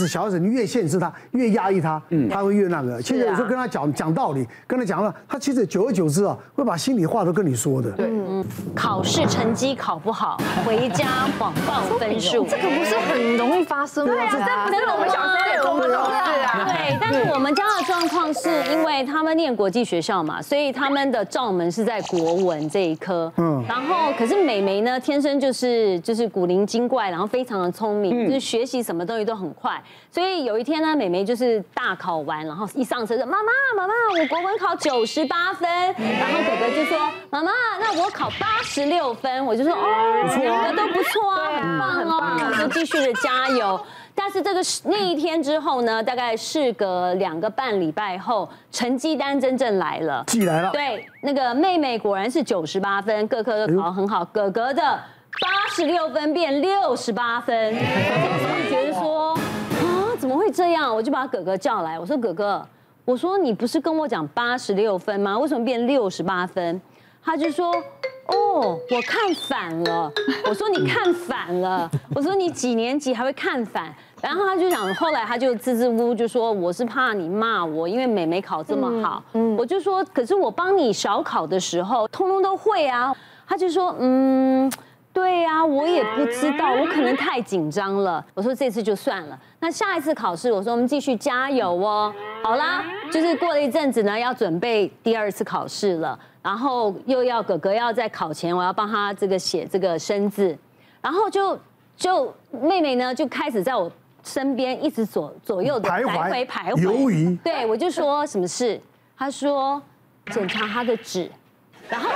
实小孩子你越限制他，越压抑他，嗯，他会越那个。其实有时候跟他讲讲道理，跟他讲了，他其实久而久之啊，会把心里话都跟你说的。对，嗯，考试成绩考不好，回家谎报分数，这个不是很容易发生吗？对啊，这不是我们小时候也做过的事啊。对，但是我们家的状况是因为他们念国际学校嘛，所以他们的照门是在国文这一科。嗯，然后可是美眉呢，天生就是就是古灵精怪，然后非常的聪明，就是学习什么东西都很快。所以有一天呢，美眉就是大考完，然后一上车就妈妈妈妈，我国文考九十八分，然后哥哥就说妈妈，那我考八十六分，我就说哦，两个都不错啊，很棒哦，就继续的加油。但是这个那一天之后呢，大概事隔两个半礼拜后，成绩单真正来了，寄来了。对，那个妹妹果然是九十八分，各科都考很好。哥哥的八十六分变六十八分，我就把哥哥叫来，我说哥哥，我说你不是跟我讲八十六分吗？为什么变六十八分？他就说。哦，我看反了。我说你看反了。我说你几年级还会看反？然后他就讲，后来他就支支吾吾就说，我是怕你骂我，因为美美考这么好。嗯，我就说，可是我帮你小考的时候，通通都会啊。他就说，嗯，对呀，我也不知道，我可能太紧张了。我说这次就算了，那下一次考试，我说我们继续加油哦。好啦，就是过了一阵子呢，要准备第二次考试了。然后又要哥哥要在考前，我要帮他这个写这个生字，然后就就妹妹呢就开始在我身边一直左左右的来回徘徊，犹豫。对，我就说什么事？他说检查他的纸，然后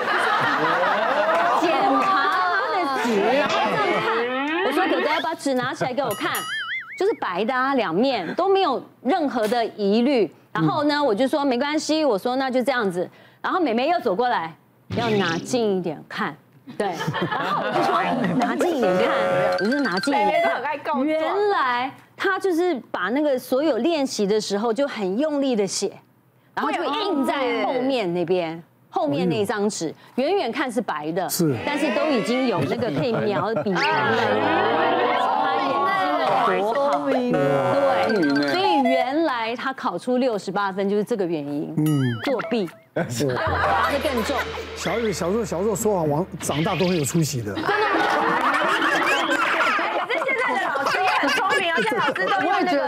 然后这样看。我说哥哥要把纸拿起来给我看，就是白的啊，两面都没有任何的疑虑。然后呢，我就说没关系，我说那就这样子。然后妹妹又走过来，要拿近一点看，对。然后我就说拿近一点看，我就拿近一点看。原来他就是把那个所有练习的时候就很用力的写，然后就印在后面那边，后面那张纸，远远看是白的，是，但是都已经有那个可以描笔了。他眼睛有多好，对，所以原来他考出六十八分就是这个原因，嗯，作弊。是，罚的更重。小小时候小时候说谎，王长大都很有出息的。真的吗？可是现在的老师也很聪明，而且老师都用那个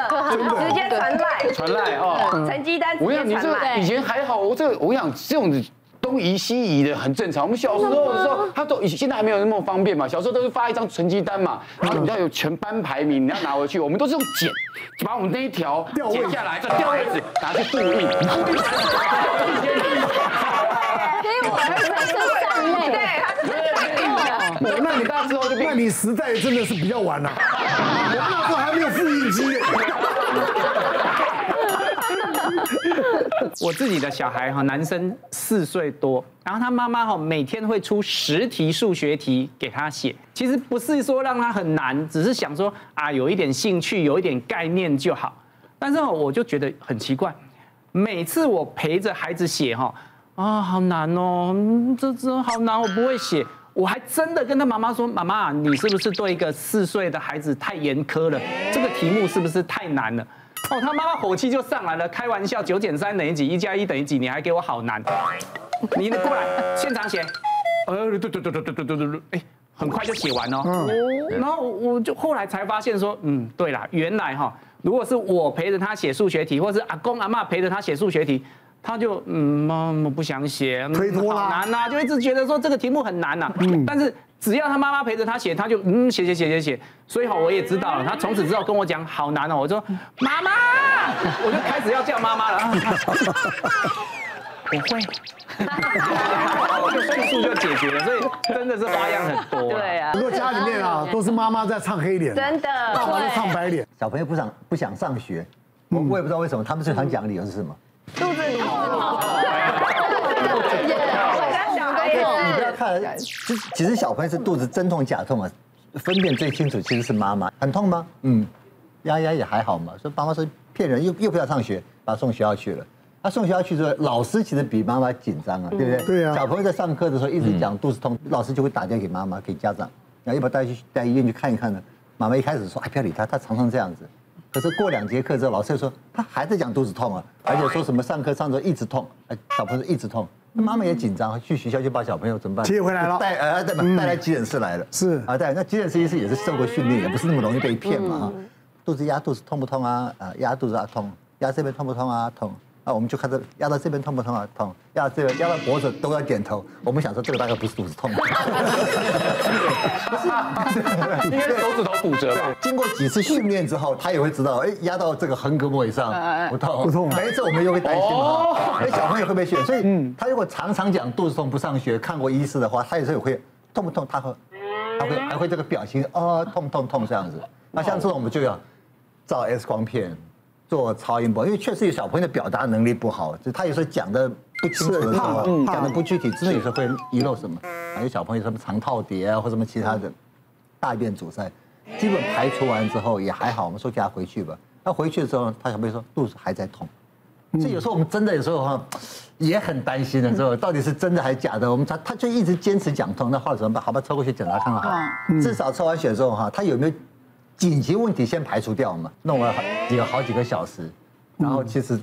直接传赖，传赖哦，成绩单直接传赖。我想你这个以前还好，我这个我想这种东移西移的很正常。我们小时候的时候，他都现在还没有那么方便嘛。小时候都是发一张成绩单嘛，然后你要有全班排名，你要拿回去。我们都是用剪，把我们那一条剪下来，再调位置，拿去复印。所以我。那你大之后就，那你时代真的是比较晚了。我那时候还没有复印机。我自己的小孩哈，男生四岁多，然后他妈妈哈每天会出十题数学题给他写，其实不是说让他很难，只是想说啊有一点兴趣，有一点概念就好。但是我就觉得很奇怪，每次我陪着孩子写哈，啊好难哦，这这好难，我不会写。我还真的跟他妈妈说，妈妈你是不是对一个四岁的孩子太严苛了？这个题目是不是太难了？哦，他妈妈火气就上来了，开玩笑，九减三等于几？一加一等于几？你还给我好难，你过来现场写，呃，对对对对对对对对，哎，很快就写完哦。嗯，然后我就后来才发现说，嗯，对啦，原来哈，如果是我陪着他写数学题，或是阿公阿妈陪着他写数学题，他就嗯，妈，我不想写，推脱啦，难呐，就一直觉得说这个题目很难呐。嗯，但是。只要他妈妈陪着他写，他就嗯写写写写写，所以好我也知道了。他从此之后跟我讲好难哦，我说妈妈，我就开始要叫妈妈了。我会，就迅速就解决了，所以真的是花样很多。对啊，很多家里面啊都是妈妈在唱黑脸，真的，爸爸在唱白脸。小朋友不想不想上学，我我也不知道为什么，他们最常讲的理由是什么？肚子里 看，其实其实小朋友是肚子真痛假痛啊，分辨最清楚其实是妈妈。很痛吗？嗯，丫丫也还好嘛。说爸妈说骗人，又又不要上学，把他送学校去了。他送学校去之后，老师其实比妈妈紧张啊，对不对？对啊。小朋友在上课的时候一直讲肚子痛，老师就会打电话给妈妈给家长，然后一把带去带医院去看一看呢。妈妈一开始说哎不要理他，他常常这样子。可是过两节课之后，老师又说他还在讲肚子痛啊，而且说什么上课上着一直痛，哎，小朋友一直痛，妈妈也紧张，去学校就把小朋友怎么办？接回来了，带呃带带来急诊室来了，是。啊带那急诊室医师也是受过训练，也不是那么容易被骗嘛哈，肚子压肚子痛不痛啊？啊压肚子啊痛，压这边痛不痛啊？痛。那我们就看着压到这边痛不痛啊？痛，压到这边压到脖子都要点头。我们想说这个大概不是肚子痛，应该是手指头骨折吧。经过几次训练之后，他也会知道，哎，压到这个横膈膜以上不痛不痛。每一次我们又会担心嘛，哎，小朋友会不会学？所以他如果常常讲肚子痛不上学，看过医师的话，他有时候也会痛不痛？他会，他会还会这个表情哦，痛痛痛这样子。那像这种我们就要照 X 光片。做超音波，因为确实有小朋友的表达能力不好，就他有时候讲的不清楚的时候，讲的不具体，真的有时候会遗漏什么。还有小朋友什么肠套叠啊，或什么其他的大便阻塞，基本排除完之后也还好，我们说叫他回去吧。他回去的时候，他小朋友说肚子还在痛，所以有时候我们真的有时候哈也很担心的时候，到底是真的还是假的？我们他他就一直坚持讲痛，那后来怎么办？好吧，抽过去检查看看好，至少抽完血之后哈，他有没有？紧急问题先排除掉嘛，弄了几个好几个小时，然后其实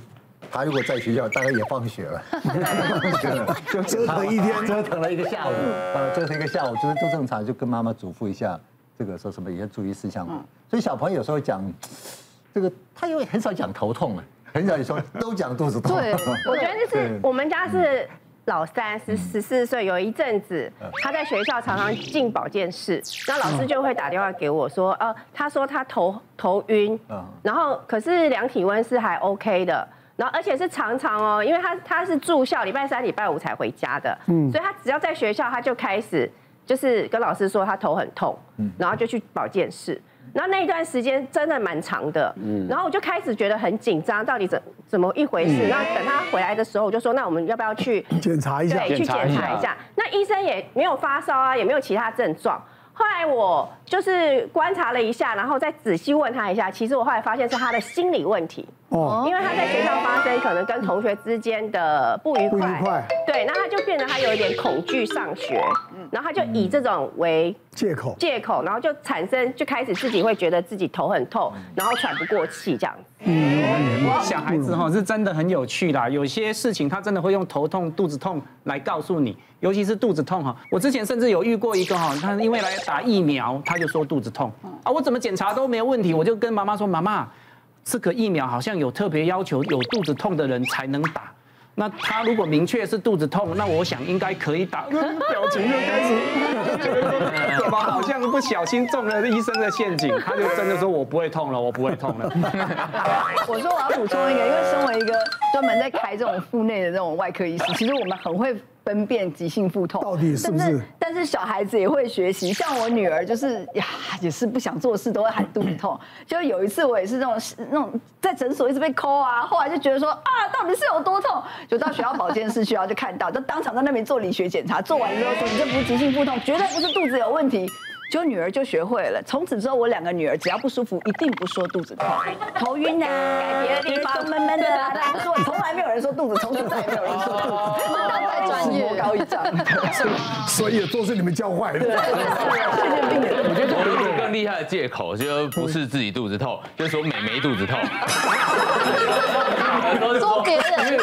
他如果在学校，大概也放学了，放学了，就折腾一天，折腾了一个下午，呃，折腾一个下午，就是都正常，就跟妈妈嘱咐一下，这个说什么一些注意事项嘛。所以小朋友有时候讲这个，他因为很少讲头痛啊，很少说都讲肚子痛。对，我觉得就是 我们家是。老三十十四岁，有一阵子他在学校常常进保健室，那老师就会打电话给我说，呃，他说他头头晕，然后可是量体温是还 OK 的，然后而且是常常哦，因为他他是住校，礼拜三礼拜五才回家的，所以他只要在学校他就开始就是跟老师说他头很痛，然后就去保健室。然后那一段时间真的蛮长的，嗯，然后我就开始觉得很紧张，到底怎怎么一回事？那等他回来的时候，我就说，那我们要不要去检查一下？对，去检查一下。那医生也没有发烧啊，也没有其他症状。后来我就是观察了一下，然后再仔细问他一下，其实我后来发现是他的心理问题哦，因为他在学校发生可能跟同学之间的不愉快，不愉快，对，那他就变得他有一点恐惧上学，然后他就以这种为借口，借口，然后就产生就开始自己会觉得自己头很痛，然后喘不过气这样子。嗯，小孩子哈是真的很有趣啦，有些事情他真的会用头痛、肚子痛来告诉你，尤其是肚子痛哈。我之前甚至有遇过一个哈，他因为来打疫苗，他就说肚子痛。啊，我怎么检查都没有问题，我就跟妈妈说，妈妈，这个疫苗好像有特别要求，有肚子痛的人才能打。那他如果明确是肚子痛，那我想应该可以打。表情就开始，怎么好像不小心中了医生的陷阱？他就真的说：“我不会痛了，我不会痛了。”我说我要补充一个，因为身为一个专门在开这种腹内的这种外科医师，其实我们很会。分辨急性腹痛到底是不是？但是小孩子也会学习，像我女儿就是呀，也是不想做事都会喊肚子痛。就有一次我也是那种那种在诊所一直被抠啊，后来就觉得说啊，到底是有多痛？就到学校保健室去，然后就看到，就当场在那边做理学检查，做完之后说，你这不是急性腹痛，绝对不是肚子有问题。就女儿就学会了，从此之后我两个女儿只要不舒服，一定不说肚子痛，头晕啊，别的地方闷闷的啊，不说，从来没有人说肚子，从此再也没有人说肚子，太专业高一丈，所以都是你们教坏的。我觉得有一个更厉害的借口，就不是自己肚子痛，就是说美眉肚子痛。说别人，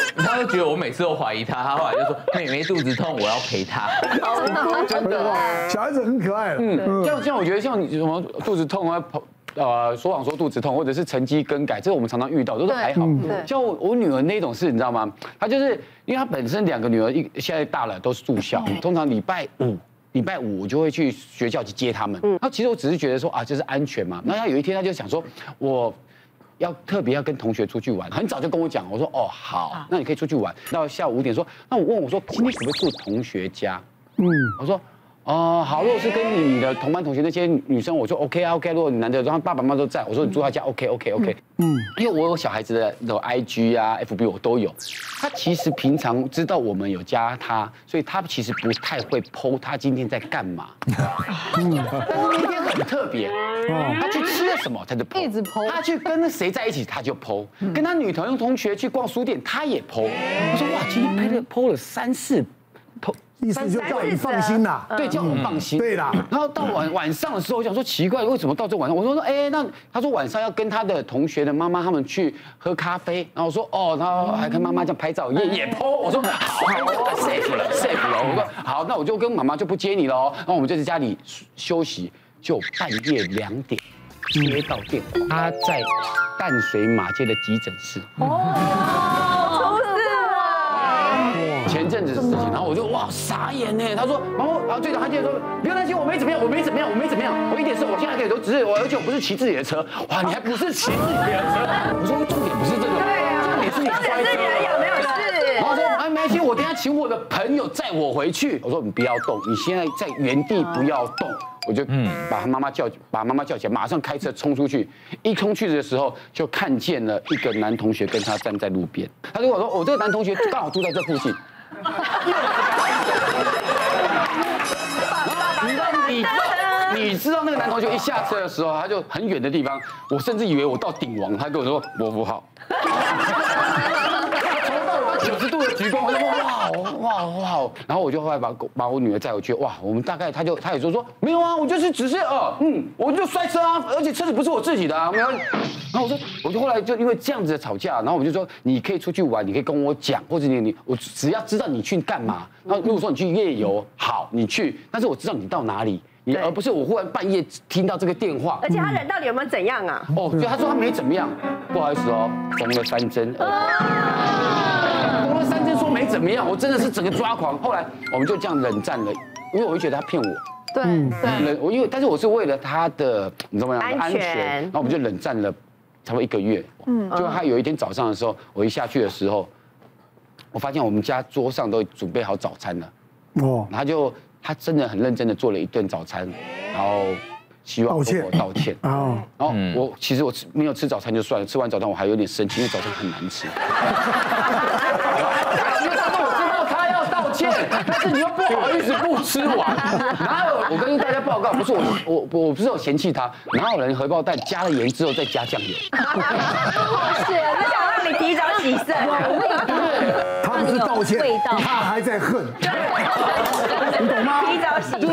觉得我每次都怀疑他，他后来就说妹妹肚子痛，我要陪她。真的，小孩子很可爱。嗯，像像我觉得像你什么肚子痛啊，跑呃说谎说肚子痛，或者是成绩更改，这个我们常常遇到，都是还好。像我我女儿那种事，你知道吗？她就是因为她本身两个女儿一现在大了，都是住校，通常礼拜五礼拜五我就会去学校去接他们。嗯，那其实我只是觉得说啊，这是安全嘛。那她有一天她就想说，我。要特别要跟同学出去玩，很早就跟我讲，我说哦好，那你可以出去玩。到下午五点说，那我问我说今天可不可以住同学家？嗯，我说哦好，如果是跟你的同班同学那些女生，我说 OK 啊 OK。如果你男的，然后爸爸妈妈都在，我说你住他家 OK OK OK。嗯，因为我有小孩子的那种 IG 啊 FB 我都有，他其实平常知道我们有加他，所以他其实不太会 PO 他今天在干嘛。嗯，但是那天很特别。他去吃了什么，他就 po，一直 po。他去跟谁在一起，他就 po。跟他女朋友同学去逛书店，他也 po。我说哇，今天拍了 po 了三四 po 意思就叫你放心啦。对，叫我放心。对啦。然后到晚晚上的时候，我想说奇怪，为什么到这晚上？我说说，哎，那他说晚上要跟他的同学的妈妈他们去喝咖啡。然后我说哦，然后还跟妈妈这样拍照，也也 po。我说好，safe 了，safe 了。我说好，那我就跟妈妈就不接你了。然后我们就在家里休息，就半夜两点接到电话，他在淡水马街的急诊室。前哇傻眼呢。他说，然后然后队长他接着说，不要担心，我没怎么样，我没怎么样，我没怎么样，我一点事，我现在可以都只是我，而且我不是骑自己的车。哇，你还不是骑自己的车？我说重点不是这个，重点是你摔车有没有事？然后说哎没关系，我等下请我的朋友载我回去。我说你不要动，你现在在原地不要动。我就嗯把他妈妈叫，把妈妈叫起来，马上开车冲出去。一冲去的时候，就看见了一个男同学跟他站在路边。他就跟我说，我这个男同学刚好住在这附近。你知道，你你知道那个男同学一下车的时候，他就很远的地方，我甚至以为我到顶王，他跟我说我不好。从 到九十度的鞠躬，我说哇哇哇！然后我就后来把把我女儿载回去，哇，我们大概他就他也说说没有啊，我就是只是呃嗯，我就摔车啊，而且车子不是我自己的啊，没有。然后我说，我就后来就因为这样子的吵架，然后我就说你可以出去玩，你可以跟我讲，或者你你我只要知道你去干嘛。然后如果说你去夜游，好，你去，但是我知道你到哪里，你而不是我忽然半夜听到这个电话。而且他人到底有没有怎样啊？哦，对，他说他没怎么样，不好意思哦，缝了三针。缝了三天说没怎么样，我真的是整个抓狂。后来我们就这样冷战了，因为我会觉得他骗我。对对，我因为但是我是为了他的你知道吗？安全。然后我们就冷战了差不多一个月。嗯。就他有一天早上的时候，我一下去的时候，我发现我们家桌上都准备好早餐了。哦。他就他真的很认真的做了一顿早餐，然后希望我道歉。哦。然后我其实我吃没有吃早餐就算了，吃完早餐我还有点生气，因为早餐很难吃。但是你又不好意思不吃完，哪有？我跟大家报告，不是我，我我不是有嫌弃他，哪有人荷包蛋加了盐之后再加酱油？是，那想让你提早洗肾。对，他不是道歉，他还在恨。你懂吗？提早洗。对，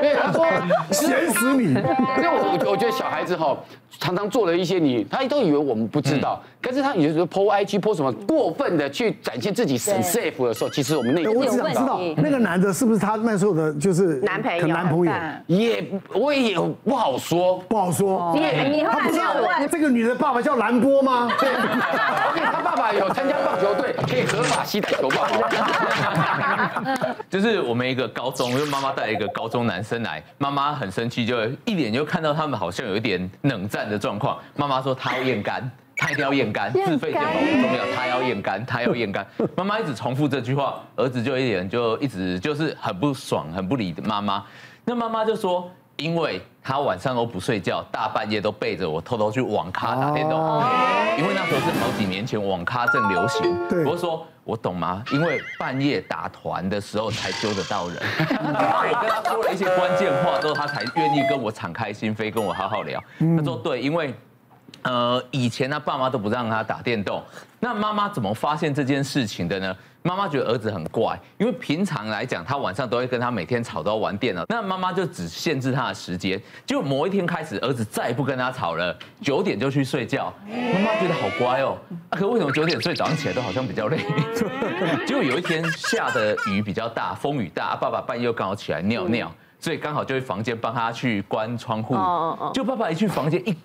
对，他说 咸死你。因为我我觉得小孩子哈，常常做了一些你，他都以为我们不知道，可是他有时候 po IG po 什么过分的去展现自己很 safe 的时候，其实我们内心我只想知道那个男的是不是他那时候的，就是男朋友。男朋友也我也不好说，不好说。你你他不知道这个女的爸爸叫蓝波吗？对，他爸爸有参加棒球队，可以合法携带球棒。就是我们一个高中，因为妈妈带一个高中男生来，妈妈很生气，就一脸就看到他们好像有一点冷战的状况。妈妈说她要验肝，她一定要验肝，自费健保不重要，她要验肝，她要验肝。妈妈一直重复这句话，儿子就一脸就一直就是很不爽，很不理妈妈。那妈妈就说。因为他晚上都不睡觉，大半夜都背着我偷偷去网咖打电动。因为那时候是好几年前，网咖正流行。我说我懂吗？因为半夜打团的时候才揪得到人。我跟他说了一些关键话之后，他才愿意跟我敞开心扉，跟我好好聊。他说对，因为呃以前他爸妈都不让他打电动。那妈妈怎么发现这件事情的呢？妈妈觉得儿子很怪，因为平常来讲，他晚上都会跟他每天吵到玩电脑。那妈妈就只限制他的时间，结果某一天开始，儿子再也不跟他吵了，九点就去睡觉。妈妈觉得好乖哦，啊，可为什么九点睡，早上起来都好像比较累？结果有一天下的雨比较大，风雨大，爸爸半夜又刚好起来尿尿，所以刚好就去房间帮他去关窗户。就爸爸一去房间一。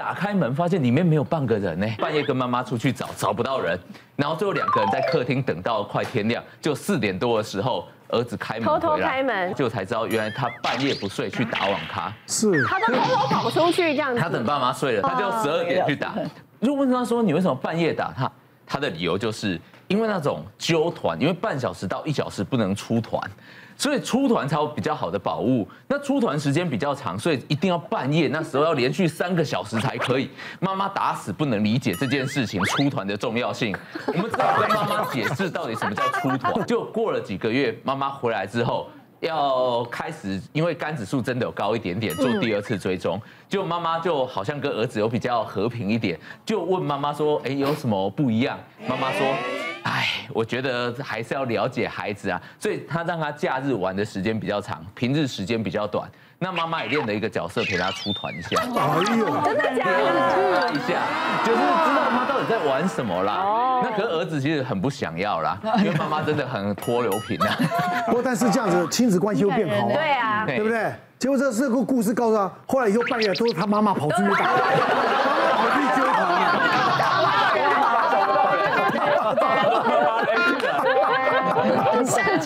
打开门，发现里面没有半个人呢。半夜跟妈妈出去找，找不到人，然后最后两个人在客厅等到快天亮，就四点多的时候，儿子开门偷偷开门，就才知道原来他半夜不睡去打网咖，是，他都偷偷跑出去这样子。他等爸妈睡了，他就十二点去打。如果问他说，你为什么半夜打他？他的理由就是因为那种揪团，因为半小时到一小时不能出团。所以出团才有比较好的宝物。那出团时间比较长，所以一定要半夜，那时候要连续三个小时才可以。妈妈打死不能理解这件事情，出团的重要性。我们只好跟妈妈解释到底什么叫出团。就过了几个月，妈妈回来之后，要开始，因为肝指数真的有高一点点，做第二次追踪。就妈妈就好像跟儿子有比较和平一点，就问妈妈说：“哎，有什么不一样？”妈妈说。哎，我觉得还是要了解孩子啊，所以他让他假日玩的时间比较长，平日时间比较短。那妈妈也练了一个角色，陪他出团一下。哎呦，真的假的？一下，就是知道他到底在玩什么啦。哦。那可是儿子其实很不想要啦，因为妈妈真的很拖油瓶啊。不过但是这样子亲子关系会变好啊。对啊。对不对？结果这这个故事告诉他，后来以后半夜都是他妈妈跑出去打，妈妈跑去救他。事